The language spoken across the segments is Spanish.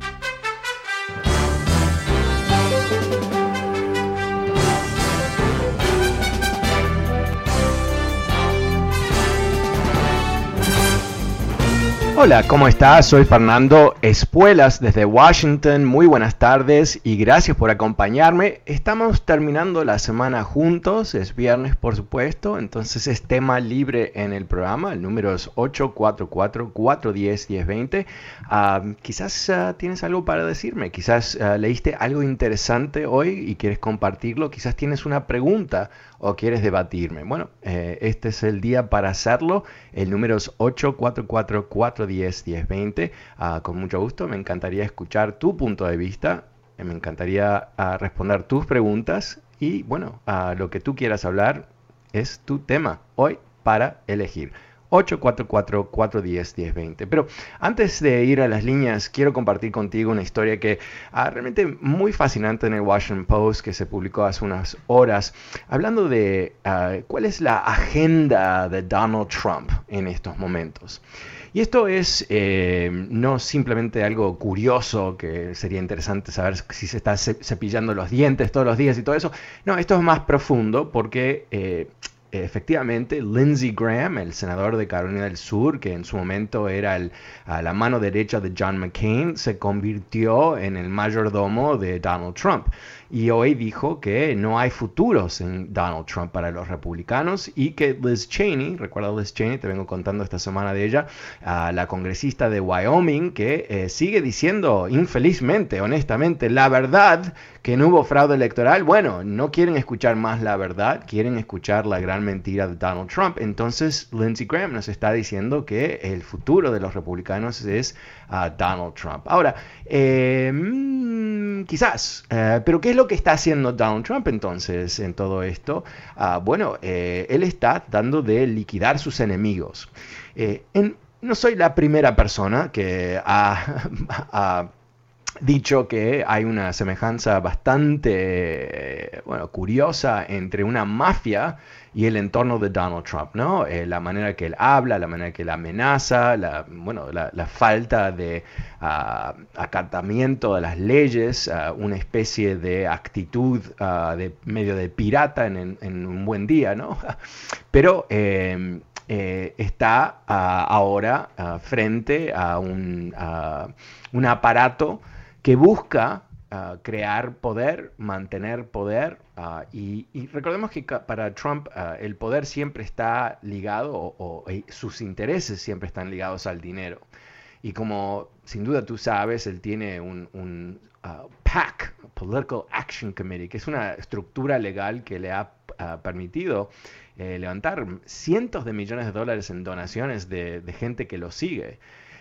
Thank you. Hola, ¿cómo estás? Soy Fernando Espuelas desde Washington. Muy buenas tardes y gracias por acompañarme. Estamos terminando la semana juntos, es viernes por supuesto, entonces es tema libre en el programa. El número es 844-410-1020. Uh, quizás uh, tienes algo para decirme, quizás uh, leíste algo interesante hoy y quieres compartirlo, quizás tienes una pregunta o quieres debatirme. Bueno, eh, este es el día para hacerlo. El número es 844-410-1020. Ah, con mucho gusto, me encantaría escuchar tu punto de vista. Eh, me encantaría ah, responder tus preguntas. Y bueno, a lo que tú quieras hablar es tu tema hoy para elegir. 844-410-1020. Pero antes de ir a las líneas, quiero compartir contigo una historia que ah, realmente muy fascinante en el Washington Post que se publicó hace unas horas, hablando de ah, cuál es la agenda de Donald Trump en estos momentos. Y esto es eh, no simplemente algo curioso que sería interesante saber si se está cepillando los dientes todos los días y todo eso. No, esto es más profundo porque eh, efectivamente, Lindsey Graham, el senador de Carolina del Sur, que en su momento era el, a la mano derecha de John McCain, se convirtió en el mayordomo de Donald Trump y hoy dijo que no hay futuros en Donald Trump para los republicanos y que Liz Cheney, recuerda Liz Cheney, te vengo contando esta semana de ella, la congresista de Wyoming, que eh, sigue diciendo infelizmente, honestamente, la verdad que no hubo fraude electoral. Bueno, no quieren escuchar más la verdad, quieren escuchar la gran mentira de Donald Trump. Entonces, Lindsey Graham nos está diciendo que el futuro de los republicanos es Donald Trump. Ahora, eh, mm, quizás, eh, pero ¿qué es lo que está haciendo Donald Trump entonces en todo esto? Ah, bueno, eh, él está tratando de liquidar sus enemigos. no soy la primera persona que ha, dicho que hay una semejanza bastante bueno, curiosa entre una mafia y el entorno de Donald Trump, ¿no? Eh, la manera que él habla, la manera que él amenaza, la, bueno, la, falta de uh, acatamiento de las leyes, ah, una especie de actitud ah, de medio de pirata en, un buen día, ¿no? Pero em, eh, está ahora frente a un, un aparato que busca crear poder, mantener poder. Ah, y, recordemos que para Trump ah, el poder siempre está ligado, o, sus intereses siempre están ligados al dinero. Y como sin duda tú sabes, él tiene un, un ah, PAC, Political Action Committee, que es una estructura legal que le ha permitido eh, levantar cientos de millones de dólares en donaciones de gente que lo sigue.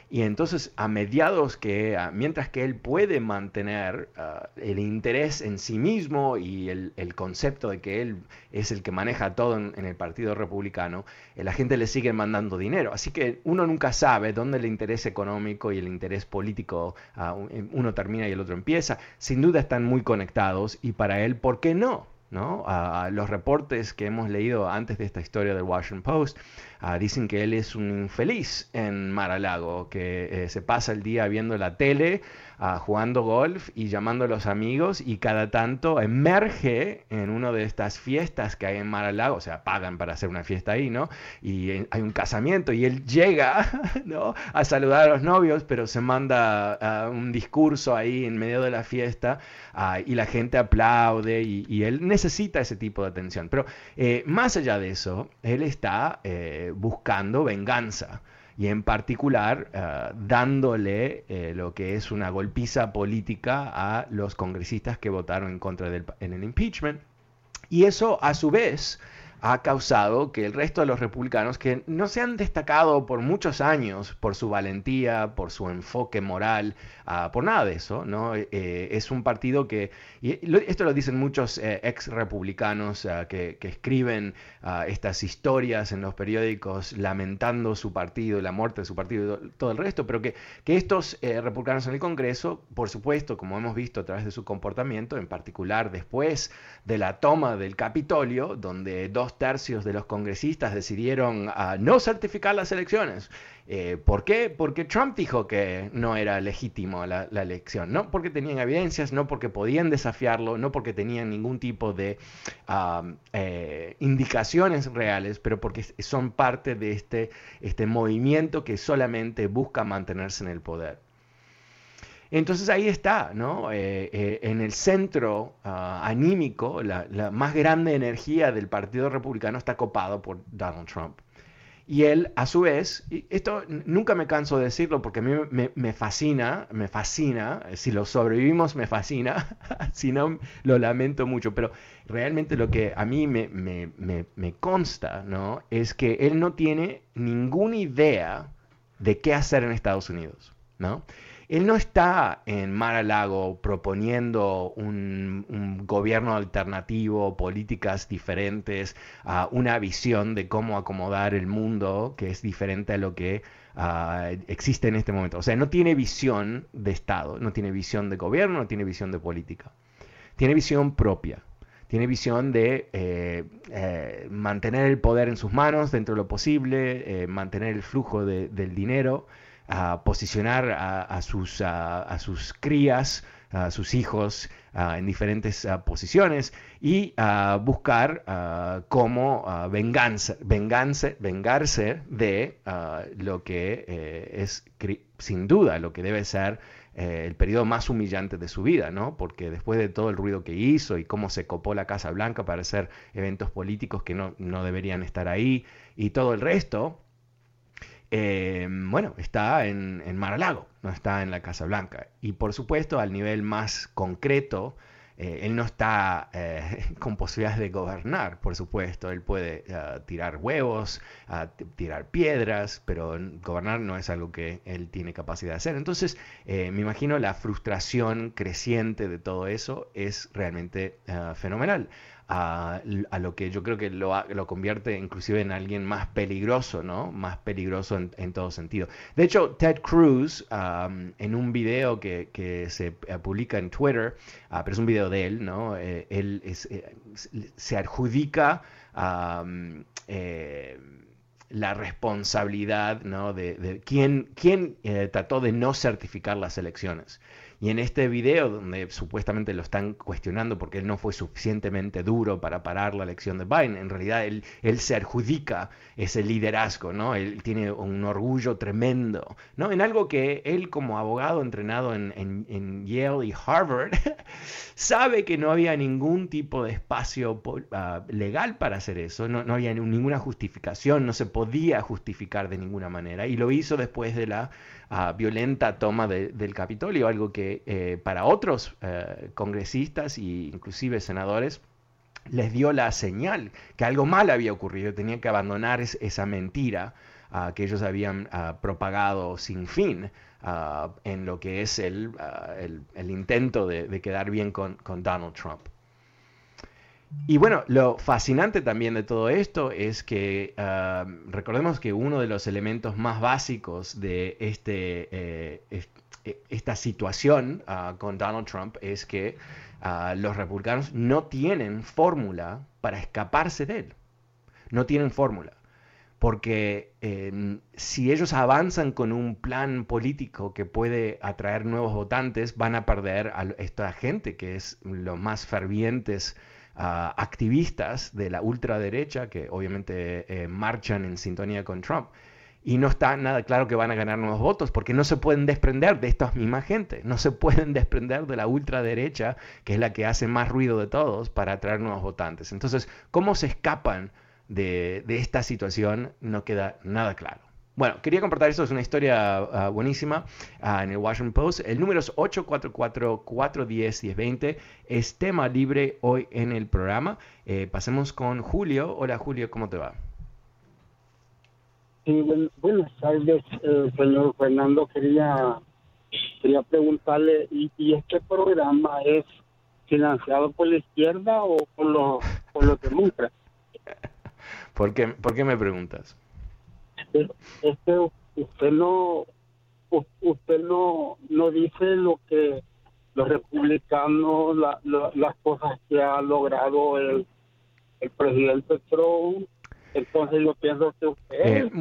Y entonces a mediados que, mientras que él puede mantener ah, el interés en sí mismo y el, concepto de que él es el que maneja todo en, el Partido Republicano, eh, la gente le sigue mandando dinero. Así que uno nunca sabe dónde el interés económico y el interés político, ah, uno termina y el otro empieza. Sin duda están muy conectados y para él, ¿por qué no? ¿No? los reportes que hemos leído antes de esta historia del Washington Post Ah, dicen que él es un infeliz en Mar-a-Lago, que eh, se pasa el día viendo la tele, ah, jugando golf y llamando a los amigos y cada tanto emerge en una de estas fiestas que hay en Mar-a-Lago, o sea, pagan para hacer una fiesta ahí, ¿no? Y eh, hay un casamiento y él llega, ¿no? A saludar a los novios, pero se manda ah, un discurso ahí en medio de la fiesta y la gente aplaude y, él necesita ese tipo de atención. Pero eh, más allá de eso, él está buscando venganza y en particular eh, dándole eh, lo que es una golpiza política a los congresistas que votaron en contra del en el impeachment. Y eso a su vez ha causado que el resto de los republicanos, que no se han destacado por muchos años por su valentía, por su enfoque moral, ah, por nada de eso, ¿no? Eh, es un partido que, y esto lo dicen muchos eh, ex republicanos ah, que, escriben ah, estas historias en los periódicos lamentando su partido, la muerte de su partido y todo el resto, pero que, que estos eh, republicanos en el Congreso, por supuesto, como hemos visto a través de su comportamiento, en particular después de la toma del Capitolio, donde dos tercios de los congresistas decidieron uh, no certificar las elecciones. Eh, ¿Por qué? Porque Trump dijo que no era legítimo la, elección, no porque tenían evidencias, no porque podían desafiarlo, no porque tenían ningún tipo de eh, indicaciones reales, pero porque son parte de este, este movimiento que solamente busca mantenerse en el poder. Entonces ahí está, ¿no? Eh, eh, en el centro ah, anímico, la, más grande energía del Partido Republicano está copado por Donald Trump. Y él, a su vez, y esto nunca me canso de decirlo porque a mí me, fascina, me fascina, si lo sobrevivimos me fascina, si no lo lamento mucho, pero realmente lo que a mí me consta, ¿no? Es que él no tiene ninguna idea de qué hacer en Estados Unidos, ¿no? Él no está en Mar-a-Lago proponiendo un, gobierno alternativo, políticas diferentes, una visión de cómo acomodar el mundo que es diferente a lo que ah, existe en este momento. O sea, no tiene visión de Estado, no tiene visión de gobierno, no tiene visión de política. Tiene visión propia tiene visión de eh, eh, mantener el poder en sus manos dentro de lo posible, eh, mantener el flujo del dinero a posicionar a, sus, a, sus crías, a sus hijos en diferentes posiciones y buscar cómo venganza, vengarse de lo que eh, es sin duda lo que debe ser eh, el periodo más humillante de su vida, ¿no? Porque después de todo el ruido que hizo y cómo se copó la Casa Blanca para hacer eventos políticos que no, no deberían estar ahí y todo el resto, eh, bueno, está en, en Mar-a-Lago, no está en la Casa Blanca. Y por supuesto, al nivel más concreto, eh, él no está eh, con posibilidades de gobernar, por supuesto. Él puede tirar huevos, tirar piedras, pero gobernar no es algo que él tiene capacidad de hacer. Entonces, me imagino la frustración creciente de todo eso es realmente fenomenal a, lo que yo creo que lo, lo, convierte inclusive en alguien más peligroso, ¿no? Más peligroso en, todo sentido. De hecho, Ted Cruz, en un video que, que se eh, publica en Twitter, ah, pero es un video de él, ¿no? Eh, él eh, se adjudica la responsabilidad ¿no? de, de quién, quién trató de no certificar las elecciones. Y en este video, donde supuestamente lo están cuestionando porque él no fue suficientemente duro para parar la elección de Biden, en realidad él, él se adjudica ese liderazgo, ¿no? Él tiene un orgullo tremendo, ¿no? En algo que él como abogado entrenado en, en, Yale y Harvard sabe que no había ningún tipo de espacio ah, legal para hacer eso, no, no había ninguna justificación, no se podía justificar de ninguna manera y lo hizo después de la violenta toma del Capitolio, algo que eh, para otros eh, congresistas e inclusive senadores les dio la señal que algo mal había ocurrido, tenían que abandonar esa mentira ah, que ellos habían ah, propagado sin fin ah, en lo que es el, el, intento de, quedar bien con Donald Trump. Y bueno, lo fascinante también de todo esto es que ah, recordemos que uno de los elementos más básicos de este, eh, e, esta situación ah, con Donald Trump es que ah, los republicanos no tienen fórmula para escaparse de él. No tienen fórmula. Porque em, si ellos avanzan con un plan político que puede atraer nuevos votantes, van a perder a esta gente que es los más fervientes ah, activistas de la ultraderecha, que obviamente eh, marchan en sintonía con Trump y no está nada claro que van a ganar nuevos votos porque no se pueden desprender de esta misma gente, no se pueden desprender de la ultraderecha, que es la que hace más ruido de todos para atraer nuevos votantes. Entonces, ¿cómo se escapan de, esta situación? No queda nada claro. Bueno, quería compartir esto, es una historia ah, buenísima ah, en el Washington Post. El número es 844-410-1020. Es tema libre hoy en el programa. Eh, pasemos con Julio. Hola Julio, ¿cómo te va? Sí, buenas tardes, eh, señor Fernando. Quería quería preguntarle, ¿y, este programa es financiado por la izquierda o por los, por los demócratas? ¿Por qué, ¿Por qué me preguntas? Es que usted no usted no no dice lo que los republicanos, las cosas que ha logrado el, el presidente Trump entonces yo pienso que usted... Eh,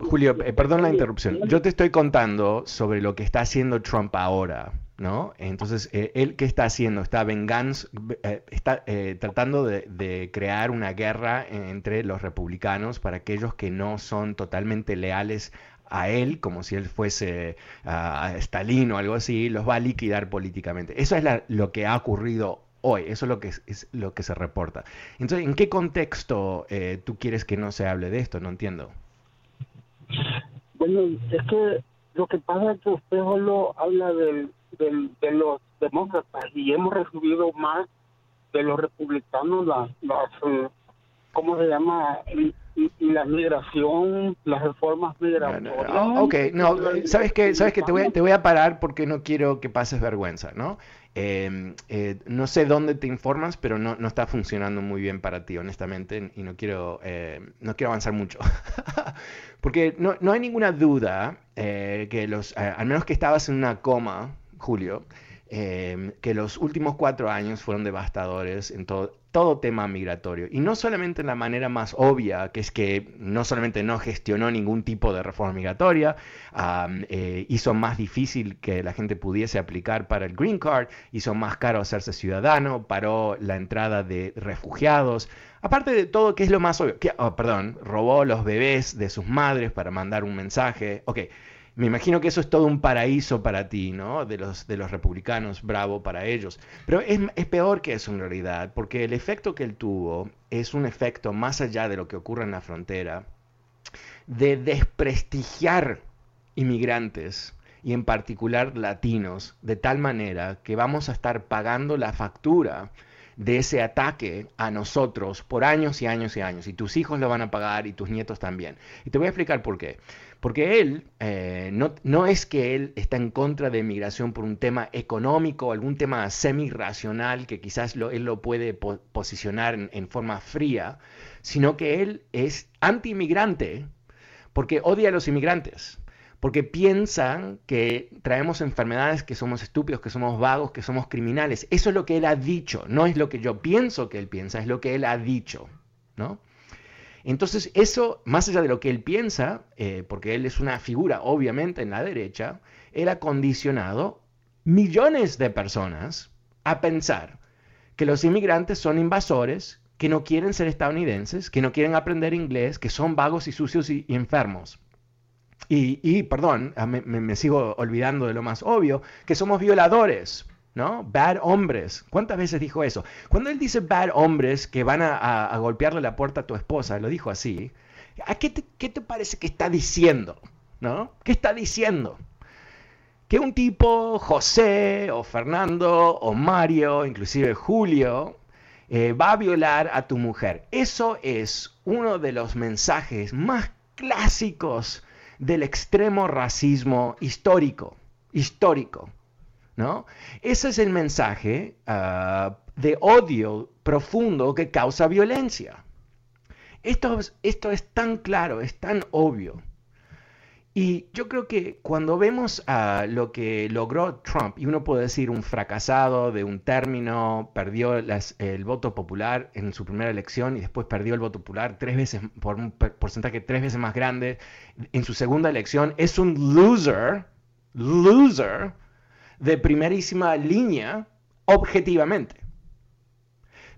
Julio, eh, perdón la interrupción. Yo te estoy contando sobre lo que está haciendo Trump ahora, ¿no? Entonces, eh, ¿él qué está haciendo? Está venganza, está tratando de, crear una guerra entre los republicanos para aquellos que no son totalmente leales a él, como si él fuese a Stalin o algo así, los va a liquidar políticamente. Eso es lo que ha ocurrido hoy. Eso es lo que, es, lo que se reporta. Entonces, ¿en qué contexto eh, tú quieres que no se hable de esto? No entiendo. Bueno, es que lo que pasa es que usted solo habla del, de los demócratas y hemos recibido más de los republicanos las, las eh, ¿cómo se llama? la migración, las reformas migratorias. No, ok, no, ¿sabes qué? ¿Sabes que Te voy, te voy a parar porque no quiero que pases vergüenza, ¿no? Em, eh, no sé dónde te informas, pero no, no, está funcionando muy bien para ti, honestamente, y no quiero, eh, no quiero avanzar mucho. Porque no, no, hay ninguna duda eh, que los, al menos que estabas en una coma, Julio, em, que los últimos cuatro años fueron devastadores en todo, todo tema migratorio. Y no solamente en la manera más obvia, que es que no solamente no gestionó ningún tipo de reforma migratoria, eh, hizo más difícil que la gente pudiese aplicar para el Green Card, hizo más caro hacerse ciudadano, paró la entrada de refugiados. Aparte de todo, ¿qué es lo más obvio? Que, oh, perdón, robó los bebés de sus madres para mandar un mensaje. Ok, me imagino que eso es todo un paraíso para ti, ¿no? De los, de los republicanos, bravo para ellos. Pero es, es, peor que eso en realidad, porque el efecto que él tuvo es un efecto más allá de lo que ocurre en la frontera, de desprestigiar inmigrantes y en particular latinos, de tal manera que vamos a estar pagando la factura de ese ataque a nosotros por años y años y años. Y tus hijos lo van a pagar y tus nietos también. Y te voy a explicar por qué. Porque él, eh, no, no, es que él está en contra de migración por un tema económico, algún tema semi-racional que quizás lo, él lo puede posicionar en, forma fría, sino que él es anti-inmigrante porque odia a los inmigrantes, porque piensan que traemos enfermedades, que somos estúpidos, que somos vagos, que somos criminales. Eso es lo que él ha dicho, no es lo que yo pienso que él piensa, es lo que él ha dicho, ¿no? Entonces, eso, más allá de lo que él piensa, eh, porque él es una figura obviamente en la derecha, él ha condicionado millones de personas a pensar que los inmigrantes son invasores, que no quieren ser estadounidenses, que no quieren aprender inglés, que son vagos y sucios y, enfermos. Y, perdón, me, me sigo olvidando de lo más obvio, que somos violadores, ¿no? Bad hombres. ¿Cuántas veces dijo eso? Cuando él dice bad hombres que van a, golpearle la puerta a tu esposa, lo dijo así, ¿a qué te, qué te, parece que está diciendo? ¿No? ¿Qué está diciendo? Que un tipo, José o Fernando o Mario, inclusive Julio, eh, va a violar a tu mujer. Eso es uno de los mensajes más clásicos del extremo racismo histórico. Histórico. ¿no? Ese es el mensaje ah, de odio profundo que causa violencia. Esto, esto es tan claro, es tan obvio. Y yo creo que cuando vemos a lo que logró Trump, y uno puede decir un fracasado de un término, perdió el voto popular en su primera elección y después perdió el voto popular tres veces por un porcentaje tres veces más grande en su segunda elección, es un loser, loser de primerísima línea objetivamente.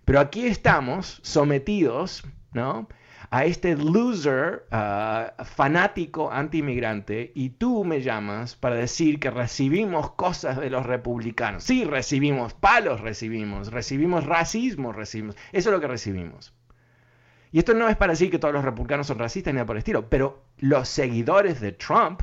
Pero aquí estamos sometidos, ¿no? A este loser uh, fanático anti-inmigrante y tú me llamas para decir que recibimos cosas de los republicanos. Sí, recibimos palos, recibimos, recibimos racismo, recibimos. Eso es lo que recibimos. Y esto no es para decir que todos los republicanos son racistas ni nada por el estilo, pero los seguidores de Trump,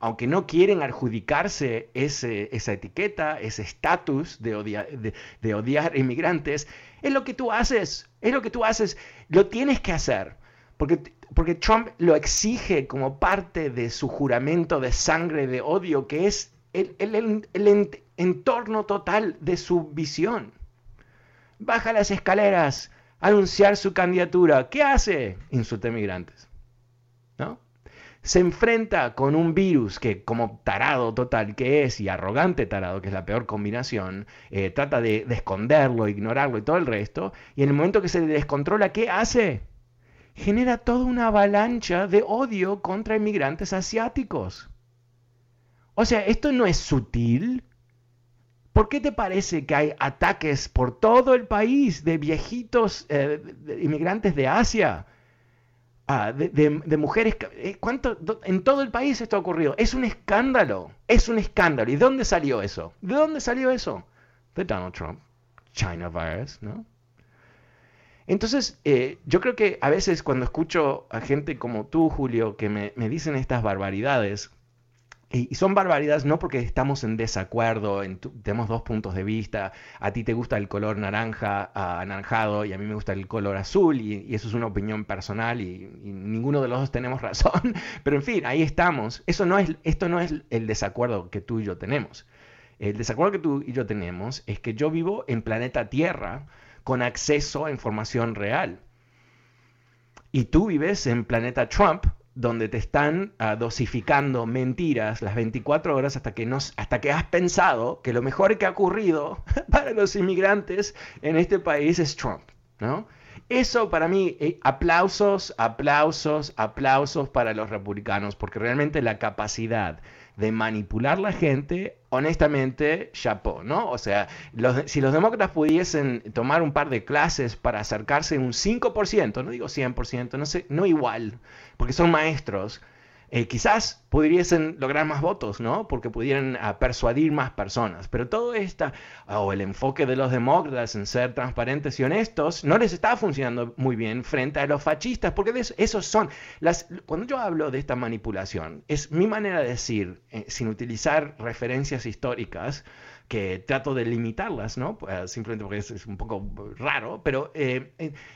aunque no quieren adjudicarse ese, esa etiqueta, ese estatus de, de odiar inmigrantes, es lo que tú haces, es lo que tú haces, lo tienes que hacer, porque, porque Trump lo exige como parte de su juramento de sangre, de odio, que es el, el, entorno total de su visión. Baja las escaleras, anunciar su candidatura. ¿Qué hace? Insulta a migrantes. Se enfrenta con un virus que como tarado total que es y arrogante tarado, que es la peor combinación, eh, trata de, esconderlo, ignorarlo y todo el resto, y en el momento que se descontrola, ¿qué hace? Genera toda una avalancha de odio contra inmigrantes asiáticos. O sea, esto no es sutil. ¿Por qué te parece que hay ataques por todo el país de viejitos eh, inmigrantes de Asia? Ah, de, mujeres. Eh, ¿Cuánto, en todo el país esto ha ocurrido. Es un escándalo. Es un escándalo. ¿Y de dónde salió eso? ¿De dónde salió eso? De Donald Trump. China virus, ¿no? Entonces, eh, yo creo que a veces cuando escucho a gente como tú, Julio, que me, me dicen estas barbaridades, y son barbaridades no porque estamos en desacuerdo, tenemos dos puntos de vista, a ti te gusta el color naranja, anaranjado, y a mí me gusta el color azul, y, eso es una opinión personal, y, ninguno de los dos tenemos razón, pero en fin, ahí estamos. Eso no es, esto no es el desacuerdo que tú y yo tenemos. El desacuerdo que tú y yo tenemos es que yo vivo en planeta Tierra con acceso a información real. Y tú vives en planeta Trump donde te están ah, dosificando mentiras las 24 horas hasta que, nos, hasta que has pensado que lo mejor que ha ocurrido para los inmigrantes en este país es Trump, ¿no? Eso para mí, eh, aplausos, aplausos, aplausos para los republicanos, porque realmente la capacidad de manipular la gente, honestamente, chapó, ¿no? O sea, si los demócratas pudiesen tomar un par de clases para acercarse un 5%, no digo 100%, no sé, no igual, porque son maestros, eh, quizás pudiesen lograr más votos, ¿no? Porque pudieran ah, persuadir más personas. Pero todo esto, o el enfoque de los demócratas en ser transparentes y honestos, no les está funcionando muy bien frente a los fascistas, porque esos son las... Cuando yo hablo de esta manipulación, es mi manera de decir, eh, sin utilizar referencias históricas, que trato de limitarlas, ¿no? Pues, simplemente porque es, un poco raro, pero eh,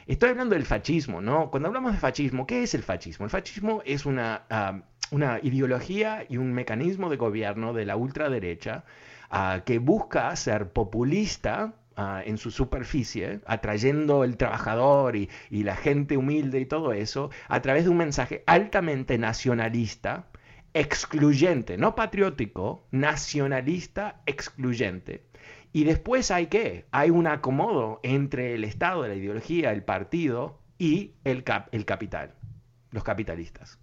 estoy hablando del fascismo, ¿no? Cuando hablamos de fascismo, ¿qué es el fascismo? El fascismo es una, ah, una ideología y un mecanismo de gobierno de la ultraderecha ah, que busca ser populista ah, en su superficie, atrayendo el trabajador y, y la gente humilde y todo eso, a través de un mensaje altamente nacionalista, excluyente, no patriótico, nacionalista, excluyente. Y después hay qué? Hay un acomodo entre el Estado, la ideología, el partido y el, el capital, los capitalistas.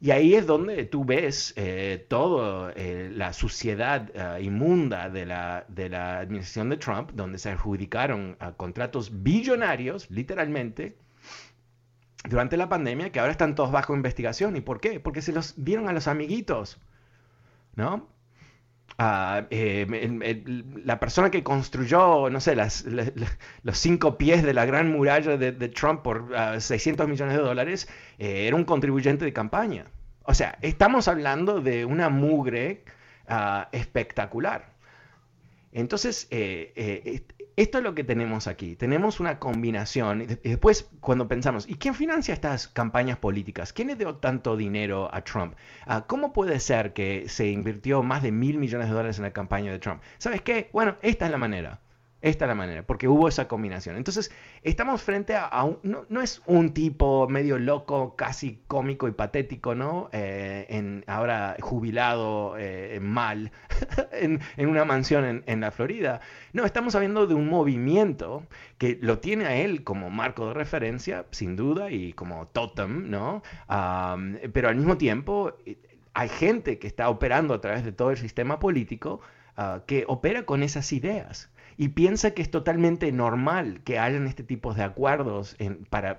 Y ahí es donde tú ves eh, toda eh, la suciedad eh, inmunda de la, de la, administración de Trump, donde se adjudicaron contratos billonarios, literalmente, durante la pandemia que ahora están todos bajo investigación. ¿Y por qué? Porque se los dieron a los amiguitos, ¿no? Ah, eh, la persona que construyó, no sé, las, los cinco pies de la gran muralla de, Trump por 600 ah, millones de dólares, eh, era un contribuyente de campaña. O sea, estamos hablando de una mugre ah, espectacular. Entonces, eh, esto es lo que tenemos aquí. Tenemos una combinación. Y después, cuando pensamos, ¿y quién financia estas campañas políticas? ¿Quién le dio tanto dinero a Trump? Ah, ¿Cómo puede ser que se invirtió más de mil millones de dólares en la campaña de Trump? ¿Sabes qué? Bueno, esta es la manera. Esta es la manera, porque hubo esa combinación. Entonces, estamos frente a, un, no, es un tipo medio loco, casi cómico y patético, ¿no? Eh, ahora jubilado eh, mal en, una mansión en, la Florida. No, estamos hablando de un movimiento que lo tiene a él como marco de referencia, sin duda, y como totem, ¿no? pero al mismo tiempo, eh, hay gente que está operando a través de todo el sistema político ah, que opera con esas ideas y piensa que es totalmente normal que hayan este tipo de acuerdos para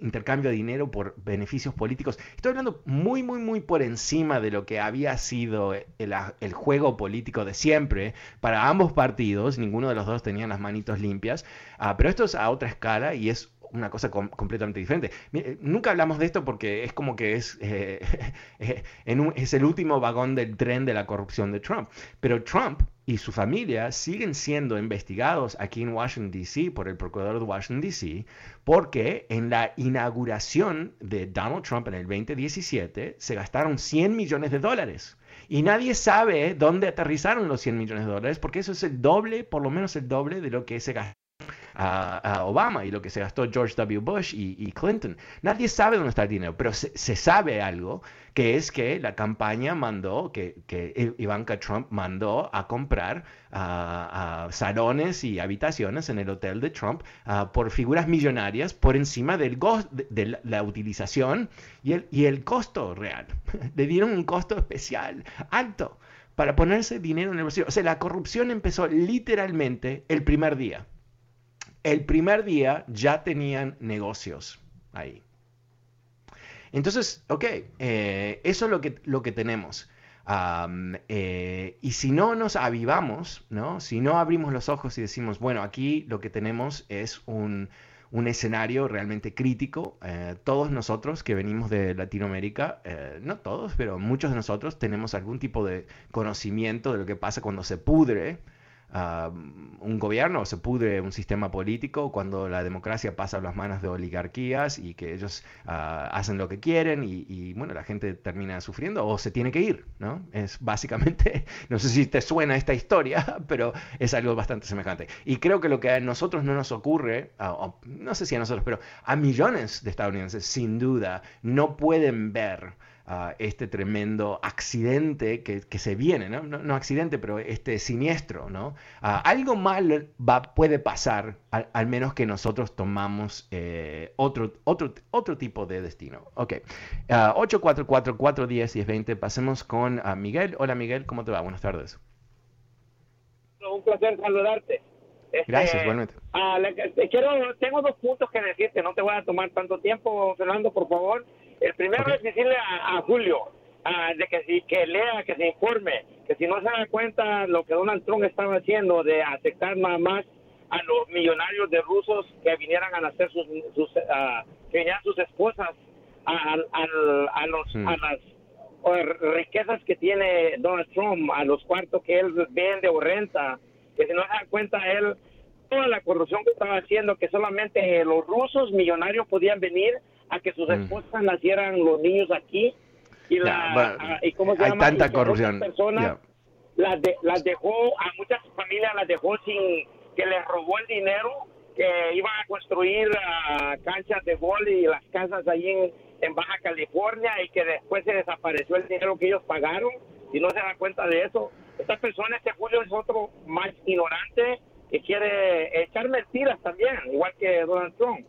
intercambio de dinero por beneficios políticos. Estoy hablando muy, muy, muy por encima de lo que había sido el, juego político de siempre para ambos partidos. Ninguno de los dos tenía las manitos limpias, ah, pero esto es a otra escala y es una cosa completamente diferente. Eh, nunca hablamos de esto porque es como que es, eh, eh, es el último vagón del tren de la corrupción de Trump. Pero Trump y su familia siguen siendo investigados aquí en Washington, D.C. por el procurador de Washington, D.C. porque en la inauguración de Donald Trump en el 2017 se gastaron 100 millones de dólares. Y nadie sabe dónde aterrizaron los 100 millones de dólares porque eso es el doble, por lo menos el doble de lo que se gastó a, Obama y lo que se gastó George W. Bush y, Clinton. Nadie sabe dónde está el dinero, pero se, sabe algo, que es que la campaña mandó, que, que Ivanka Trump mandó a comprar salones y habitaciones en el hotel de Trump por figuras millonarias por encima del de, la utilización y el, y el costo real. Le dieron un costo especial, alto para ponerse dinero en el bolsillo. O sea, la corrupción empezó literalmente el primer día el primer día ya tenían negocios ahí. Entonces, ok, eh, eso es lo que, lo que tenemos. Eh, y si no nos avivamos, ¿no? si no abrimos los ojos y decimos, bueno, aquí lo que tenemos es un, escenario realmente crítico. Eh, todos nosotros que venimos de Latinoamérica, no todos, pero muchos de nosotros tenemos algún tipo de conocimiento de lo que pasa cuando se pudre un gobierno, se pudre un sistema político cuando la democracia pasa a las manos de oligarquías y que ellos ah, hacen lo que quieren y, bueno, la gente termina sufriendo o se tiene que ir, ¿no? Es básicamente, no sé si te suena esta historia, pero es algo bastante semejante. Y creo que lo que a nosotros no nos ocurre, no sé si a nosotros, pero a millones de estadounidenses, sin duda, no pueden ver este tremendo accidente que, se viene, ¿no? ¿no? accidente, pero este siniestro, ¿no? algo mal va, puede pasar, al, menos que nosotros tomamos eh, otro, otro, otro tipo de destino. Ok, uh, 844-410-1020, pasemos con Miguel. Hola Miguel, ¿cómo te va? Buenas tardes. Un placer saludarte. Este, Gracias, igualmente. quiero, tengo dos puntos que decirte, no te voy a tomar tanto tiempo, Fernando, por favor. El primero es decirle a, Julio de que, si, que lea, que se informe, que si no se da cuenta lo que Donald Trump estaba haciendo de aceptar nada más a los millonarios de rusos que vinieran a nacer sus, sus que vinieran sus esposas a, a, los, hmm. a las riquezas que tiene Donald Trump, a los cuartos que él vende o renta, que si no se da cuenta él toda la corrupción que estaba haciendo, que solamente los rusos millonarios podían venir a que sus mm. esposas nacieran los niños aquí y, la, y ¿cómo se hay tanta corrupción personas las, las dejó a muchas familias las dejó sin que les robó el dinero que iban a construir uh, canchas de gol y las casas ahí en, en, Baja California y que después se desapareció el dinero que ellos pagaron y no se da cuenta de eso. Estas personas, este Julio es otro más ignorante que quiere echar mentiras también, igual que Donald Trump.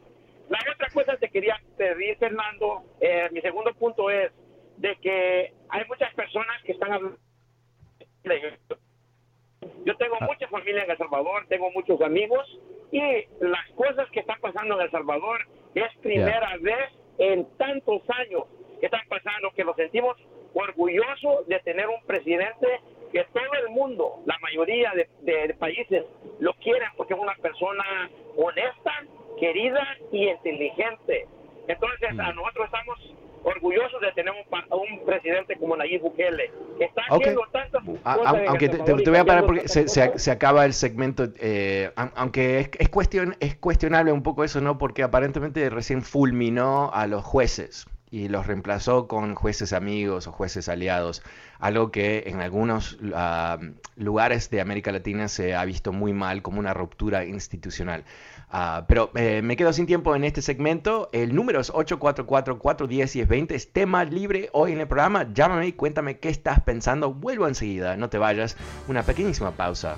La otra cosa que quería pedir, Fernando, eh, mi segundo punto es de que hay muchas personas que están hablando. Yo tengo ah. mucha familia en El Salvador, tengo muchos amigos y las cosas que están pasando en El Salvador es primera vez en tantos años que están pasando que nos sentimos orgullosos de tener un presidente que todo el mundo, la mayoría de, de países lo quieren porque es una persona honesta, querida y inteligente. Entonces, a mm. nosotros estamos orgullosos de tener un, presidente como Nayib Bukele, que está haciendo tantas cosas. aunque te, voy a parar porque se, se, acaba el segmento, eh, aunque es, es, cuestión, es cuestionable un poco eso, ¿no? Porque aparentemente recién fulminó a los jueces y los reemplazó con jueces amigos o jueces aliados, algo que en algunos ah, lugares de América Latina se ha visto muy mal como una ruptura institucional. Ah, pero eh, me quedo sin tiempo en este segmento. El número es 844-410-1020. Es tema libre hoy en el programa. Llámame y cuéntame qué estás pensando. Vuelvo enseguida. No te vayas. Una pequeñísima pausa.